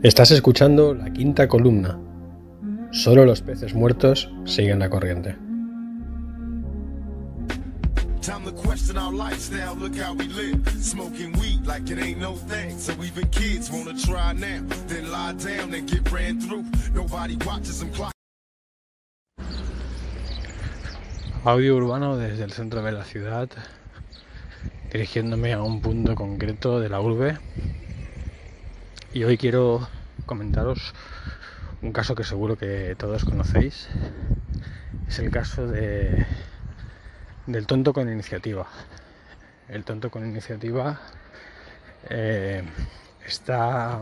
Estás escuchando la quinta columna. Solo los peces muertos siguen la corriente. Time to question our lifestyle, look how we live. Smoking weed like it ain't no thing. So even kids wanna try now, then lie down and get ran through. Nobody watches them clock. Audio urbano desde el centro de la ciudad, dirigiéndome a un punto concreto de la urbe. Y hoy quiero comentaros un caso que seguro que todos conocéis. Es el caso de, del tonto con iniciativa. El tonto con iniciativa eh, está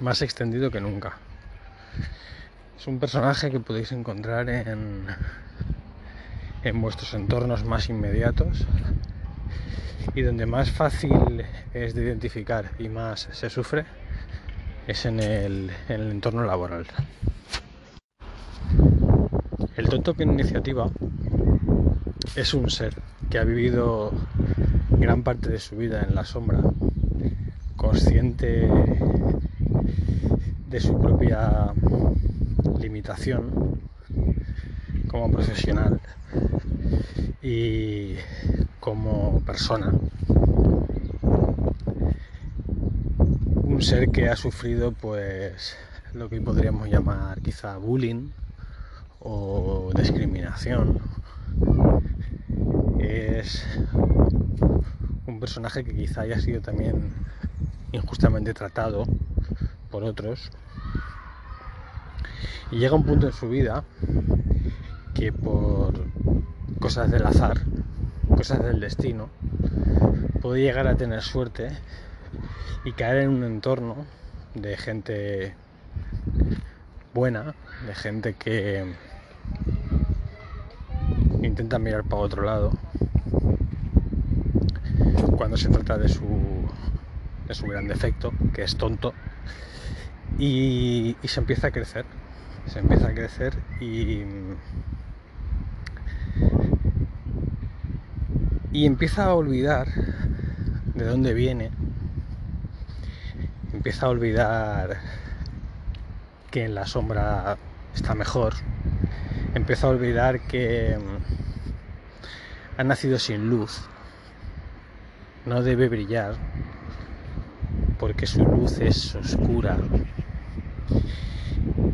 más extendido que nunca. Es un personaje que podéis encontrar en, en vuestros entornos más inmediatos y donde más fácil es de identificar y más se sufre es en el, en el entorno laboral. El tonto con iniciativa es un ser que ha vivido gran parte de su vida en la sombra, consciente de su propia limitación como profesional y como persona. Un ser que ha sufrido pues lo que podríamos llamar quizá bullying o discriminación. Es un personaje que quizá haya sido también injustamente tratado por otros. Y llega un punto en su vida que por cosas del azar, cosas del destino, puede llegar a tener suerte y caer en un entorno de gente buena, de gente que intenta mirar para otro lado. Cuando se trata de su, de su gran defecto, que es tonto, y, se empieza a crecer, se empieza a crecer y y empieza a olvidar de dónde viene, empieza a olvidar que en la sombra está mejor, empieza a olvidar que ha nacido sin luz, no debe brillar porque su luz es oscura.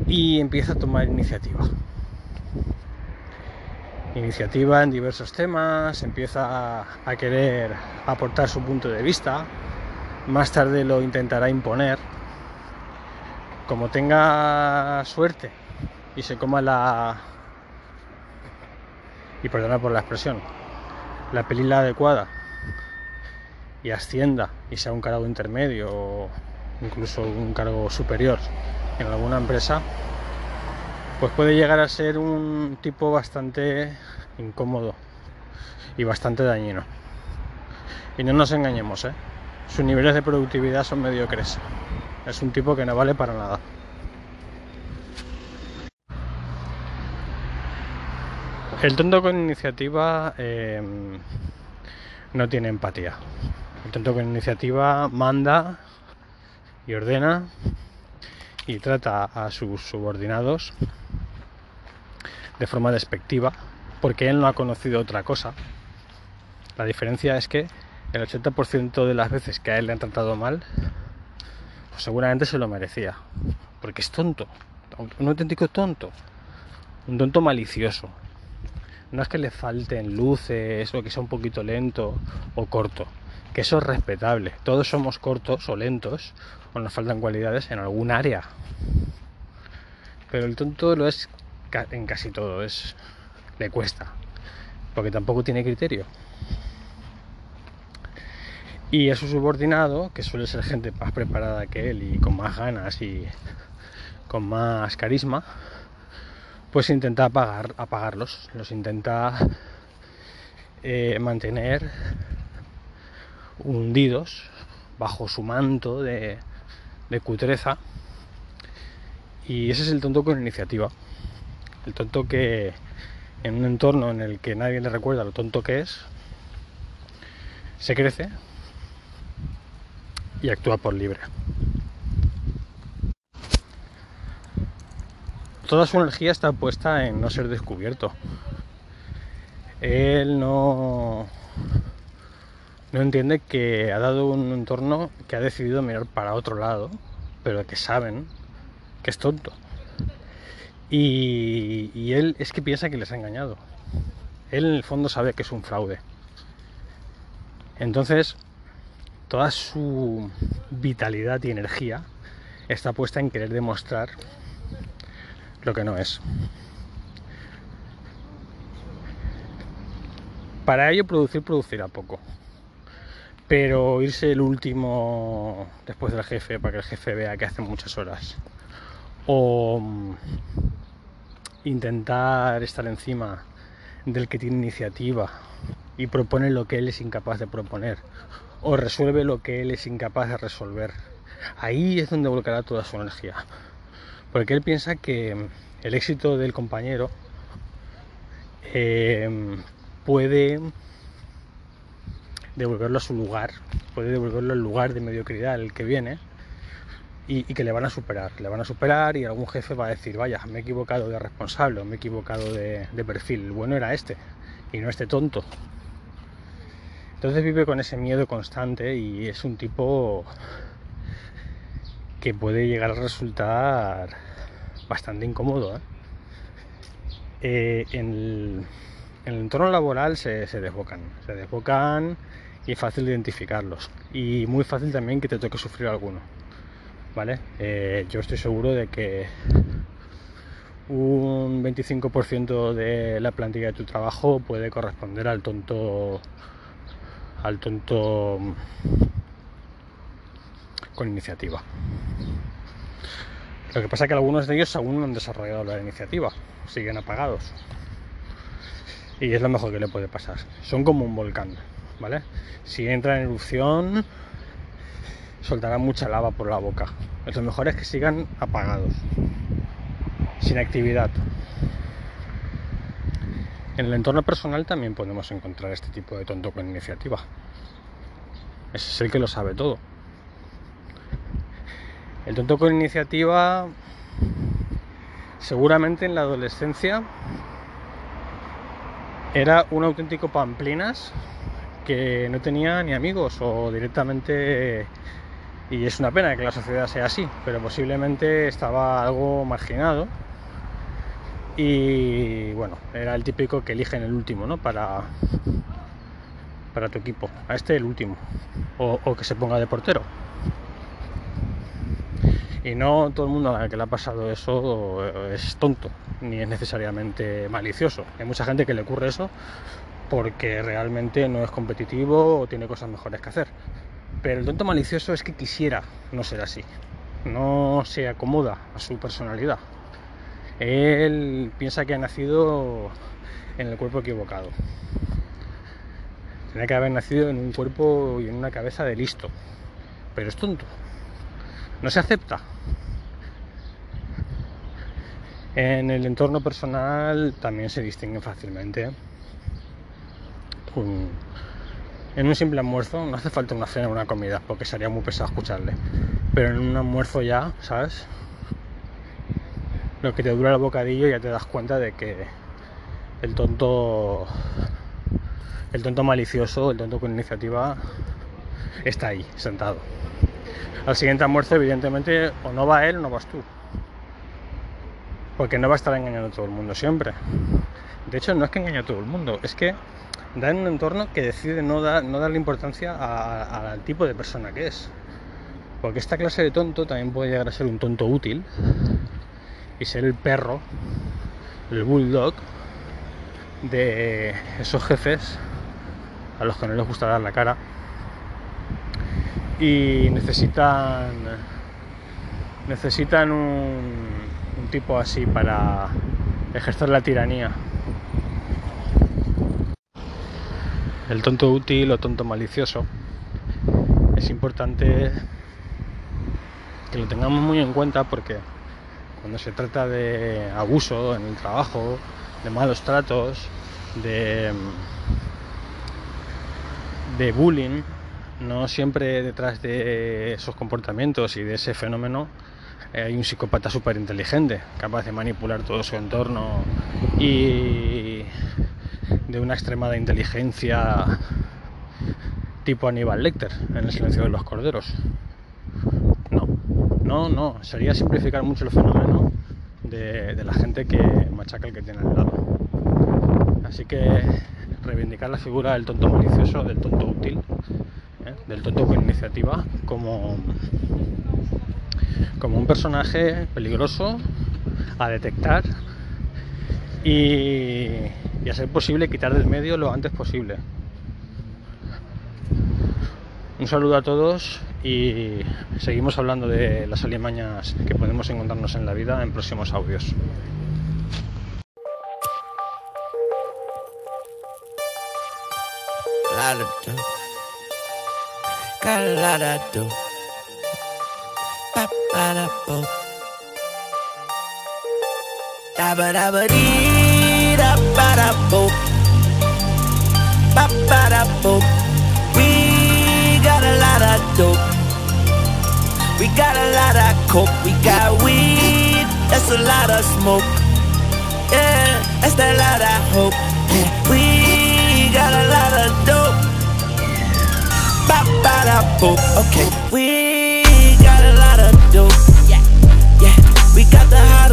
Y empieza a tomar iniciativa. Iniciativa en diversos temas, empieza a, querer aportar su punto de vista, más tarde lo intentará imponer. Como tenga suerte y se coma la... y perdona por la expresión, la película adecuada y ascienda y sea un cargo intermedio o incluso un cargo superior en alguna empresa, pues puede llegar a ser un tipo bastante incómodo y bastante dañino. Y no nos engañemos, ¿eh? Sus niveles de productividad son mediocres. Es un tipo que no vale para nada. El tonto con iniciativa eh, no tiene empatía. El tonto con iniciativa manda y ordena y trata a sus subordinados de forma despectiva porque él no ha conocido otra cosa. La diferencia es que el 80% de las veces que a él le han tratado mal, pues seguramente se lo merecía. Porque es tonto, un auténtico tonto, un tonto malicioso. No es que le falten luces o que sea un poquito lento o corto, que eso es respetable. Todos somos cortos o lentos o nos faltan cualidades en algún área. Pero el tonto lo es en casi todo, es le cuesta, porque tampoco tiene criterio. Y a su subordinado, que suele ser gente más preparada que él y con más ganas y con más carisma, pues intenta apagar, apagarlos, los intenta eh, mantener hundidos bajo su manto de, de cutreza. Y ese es el tonto con iniciativa. El tonto que en un entorno en el que nadie le recuerda lo tonto que es, se crece y actúa por libre. Toda su energía está puesta en no ser descubierto. Él no, no entiende que ha dado un entorno que ha decidido mirar para otro lado, pero que saben que es tonto. Y, y, él es que piensa que les ha engañado. Él en el fondo sabe que es un fraude. Entonces, toda su vitalidad y energía está puesta en querer demostrar lo que no es. Para ello producir producirá poco. Pero irse el último después del jefe para que el jefe vea que hace muchas horas. O mm, intentar estar encima del que tiene iniciativa y propone lo que él es incapaz de proponer. O resuelve lo que él es incapaz de resolver. Ahí es donde volcará toda su energía. Porque él piensa que el éxito del compañero eh, puede devolverlo a su lugar, puede devolverlo al lugar de mediocridad al que viene y, que le van a superar, le van a superar y algún jefe va a decir, vaya, me he equivocado de responsable, me he equivocado de, de perfil, el bueno era este y no este tonto. Entonces vive con ese miedo constante y es un tipo que puede llegar a resultar bastante incómodo. ¿eh? Eh, en, el, entorno laboral se, desbocan, se desbocan y es fácil identificarlos. Y muy fácil también que te toque sufrir alguno. ¿Vale? Eh, yo estoy seguro de que un 25% de la plantilla de tu trabajo puede corresponder al tonto al tonto con iniciativa. Lo que pasa es que algunos de ellos aún no han desarrollado la iniciativa, siguen apagados. Y es lo mejor que le puede pasar. Son como un volcán, ¿vale? Si entra en erupción, soltará mucha lava por la boca. Lo mejor es que sigan apagados, sin actividad. En el entorno personal también podemos encontrar este tipo de tonto con iniciativa. Ese es el que lo sabe todo. El tonto con iniciativa, seguramente en la adolescencia, era un auténtico pamplinas que no tenía ni amigos o directamente, y es una pena que la sociedad sea así, pero posiblemente estaba algo marginado y bueno, era el típico que eligen el último, ¿no? Para, para tu equipo, a este el último, o que se ponga de portero. Y no todo el mundo al que le ha pasado eso es tonto, ni es necesariamente malicioso. Hay mucha gente que le ocurre eso porque realmente no es competitivo o tiene cosas mejores que hacer. Pero el tonto malicioso es que quisiera no ser así. No se acomoda a su personalidad. Él piensa que ha nacido en el cuerpo equivocado. Tiene que haber nacido en un cuerpo y en una cabeza de listo. Pero es tonto no se acepta. En el entorno personal también se distingue fácilmente. en un simple almuerzo no hace falta una cena o una comida, porque sería muy pesado escucharle. Pero en un almuerzo ya, ¿sabes? Lo que te dura el bocadillo ya te das cuenta de que el tonto, el tonto malicioso, el tonto con iniciativa, está ahí, sentado al siguiente almuerzo, evidentemente, o no va él o no vas tú. Porque no va a estar engañando a todo el mundo siempre. De hecho, no es que engañe a todo el mundo, es que da en un entorno que decide no, no darle importancia al tipo de persona que es. Porque esta clase de tonto también puede llegar a ser un tonto útil y ser el perro, el bulldog de esos jefes a los que no les gusta dar la cara y necesitan necesitan un, un tipo así para ejercer la tiranía. El tonto útil o tonto malicioso es importante que lo tengamos muy en cuenta porque cuando se trata de abuso en el trabajo, de malos tratos, de, bullying, no siempre detrás de esos comportamientos y de ese fenómeno eh, hay un psicópata súper inteligente, capaz de manipular todo su entorno y de una extremada inteligencia tipo Aníbal Lecter en El silencio de los corderos. No, no, sería simplificar mucho el fenómeno de, de la gente que machaca el que tiene al lado. Así que reivindicar la figura del tonto malicioso, del tonto útil, ¿eh? del tonto con iniciativa, como, como un personaje peligroso a detectar y, y a ser posible quitar del medio lo antes posible. Un saludo a todos y seguimos hablando de las alimañas que podemos encontrarnos en la vida en próximos audios. Dope. We got a lot of coke. We got weed. That's a lot of smoke. Yeah, that's a lot of hope. Yeah, we got a lot of dope. Ba ba da boop. Okay, we got a lot of dope. Yeah, yeah. We got the hotter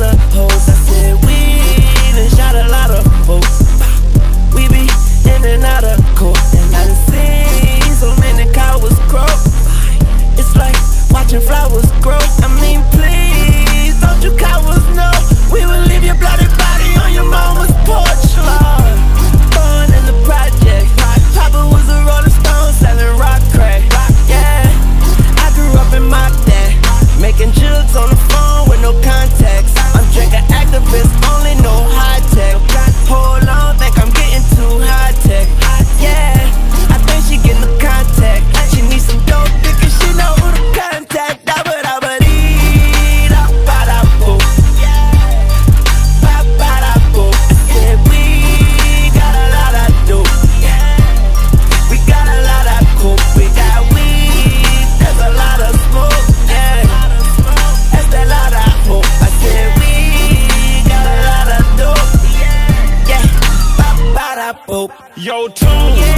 Yo, tune,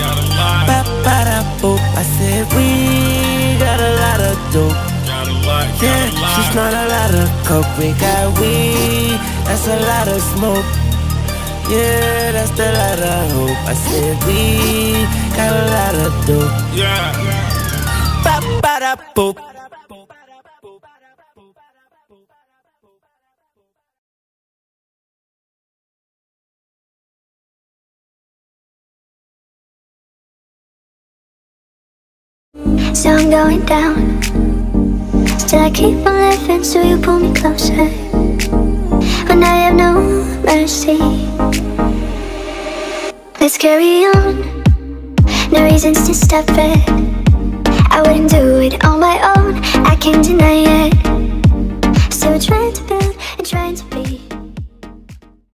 got a lot, Ba-ba-da-bo. I said we got a lot of dope. got a lot, Yeah, a lot. she's not a lot of coke. We got weed, that's a lot of smoke. Yeah, that's a lot of hope. I said we got a lot of dope. Yeah. Ba So I'm going down. Still I keep on living, so you pull me closer. When I have no mercy. Let's carry on. No reasons to stop it. I wouldn't do it on my own. I can't deny it. Still trying to build and trying to